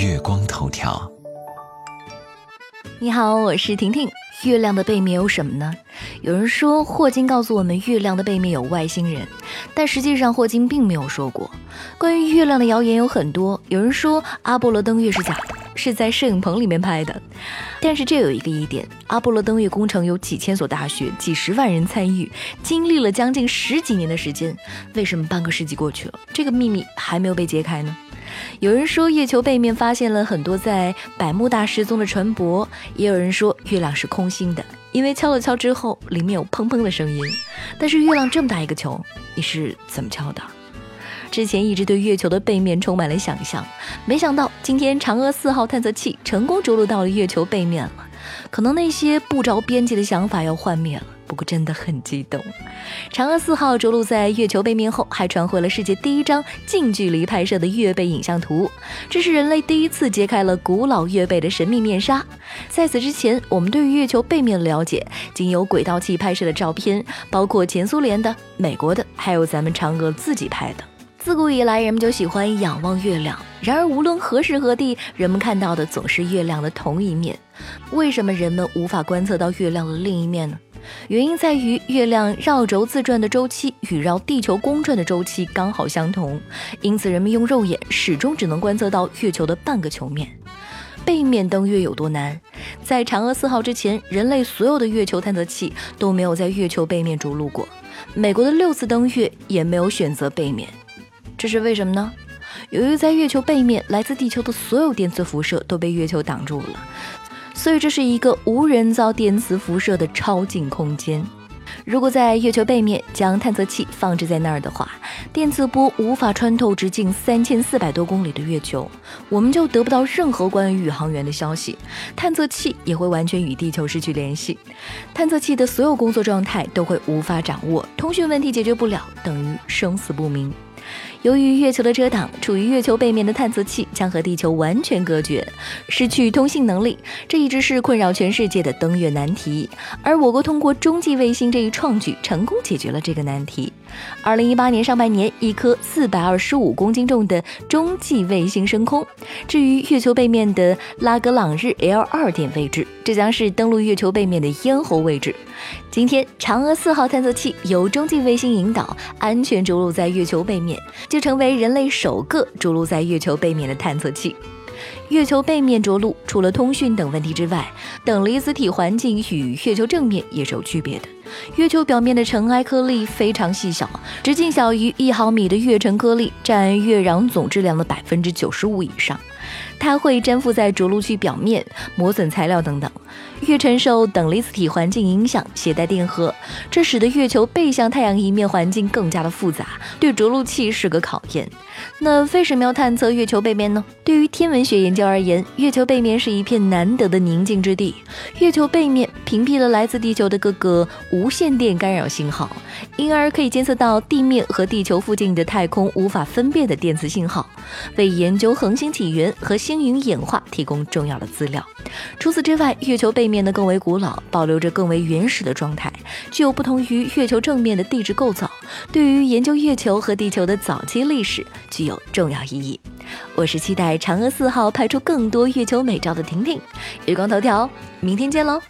月光头条。你好，我是婷婷。月亮的背面有什么呢？有人说霍金告诉我们月亮的背面有外星人，但实际上霍金并没有说过。关于月亮的谣言有很多，有人说阿波罗登月是假的，是在摄影棚里面拍的。但是这有一个疑点：阿波罗登月工程有几千所大学、几十万人参与，经历了将近十几年的时间，为什么半个世纪过去了，这个秘密还没有被揭开呢？有人说月球背面发现了很多在百慕大失踪的船舶，也有人说月亮是空心的，因为敲了敲之后里面有砰砰的声音。但是月亮这么大一个球，你是怎么敲的？之前一直对月球的背面充满了想象，没想到今天嫦娥四号探测器成功着陆到了月球背面了，可能那些不着边际的想法要幻灭了。不过真的很激动。嫦娥四号着陆在月球背面后，还传回了世界第一张近距离拍摄的月背影像图。这是人类第一次揭开了古老月背的神秘面纱。在此之前，我们对于月球背面的了解仅有轨道器拍摄的照片，包括前苏联的、美国的，还有咱们嫦娥自己拍的。自古以来，人们就喜欢仰望月亮。然而，无论何时何地，人们看到的总是月亮的同一面。为什么人们无法观测到月亮的另一面呢？原因在于月亮绕轴自转的周期与绕地球公转的周期刚好相同，因此人们用肉眼始终只能观测到月球的半个球面。背面登月有多难？在嫦娥四号之前，人类所有的月球探测器都没有在月球背面着陆过。美国的六次登月也没有选择背面，这是为什么呢？由于在月球背面，来自地球的所有电磁辐射都被月球挡住了。所以这是一个无人造电磁辐射的超净空间。如果在月球背面将探测器放置在那儿的话，电磁波无法穿透直径三千四百多公里的月球，我们就得不到任何关于宇航员的消息，探测器也会完全与地球失去联系，探测器的所有工作状态都会无法掌握，通讯问题解决不了，等于生死不明。由于月球的遮挡，处于月球背面的探测器将和地球完全隔绝，失去通信能力。这一直是困扰全世界的登月难题。而我国通过中继卫星这一创举，成功解决了这个难题。二零一八年上半年，一颗四百二十五公斤重的中继卫星升空，至于月球背面的拉格朗日 L 二点位置，这将是登陆月球背面的咽喉位置。今天，嫦娥四号探测器由中继卫星引导，安全着陆在月球背面，就成为人类首个着陆在月球背面的探测器。月球背面着陆，除了通讯等问题之外，等离子体环境与月球正面也是有区别的。月球表面的尘埃颗粒非常细小，直径小于一毫米的月尘颗粒占月壤总质量的百分之九十五以上。它会粘附在着陆区表面，磨损材料等等。月尘受等离子体环境影响，携带电荷，这使得月球背向太阳一面环境更加的复杂，对着陆器是个考验。那为什么要探测月球背面呢？对于天文学研究而言，月球背面是一片难得的宁静之地。月球背面屏蔽了来自地球的各个无线电干扰信号，因而可以监测到地面和地球附近的太空无法分辨的电磁信号，为研究恒星起源和星云演化提供重要的资料。除此之外，月球背面呢更为古老，保留着更为原始的状态，具有不同于月球正面的地质构造，对于研究月球和地球的早期历史具有重要意义。我是期待嫦娥四号拍出更多月球美照的婷婷，月光头条，明天见喽。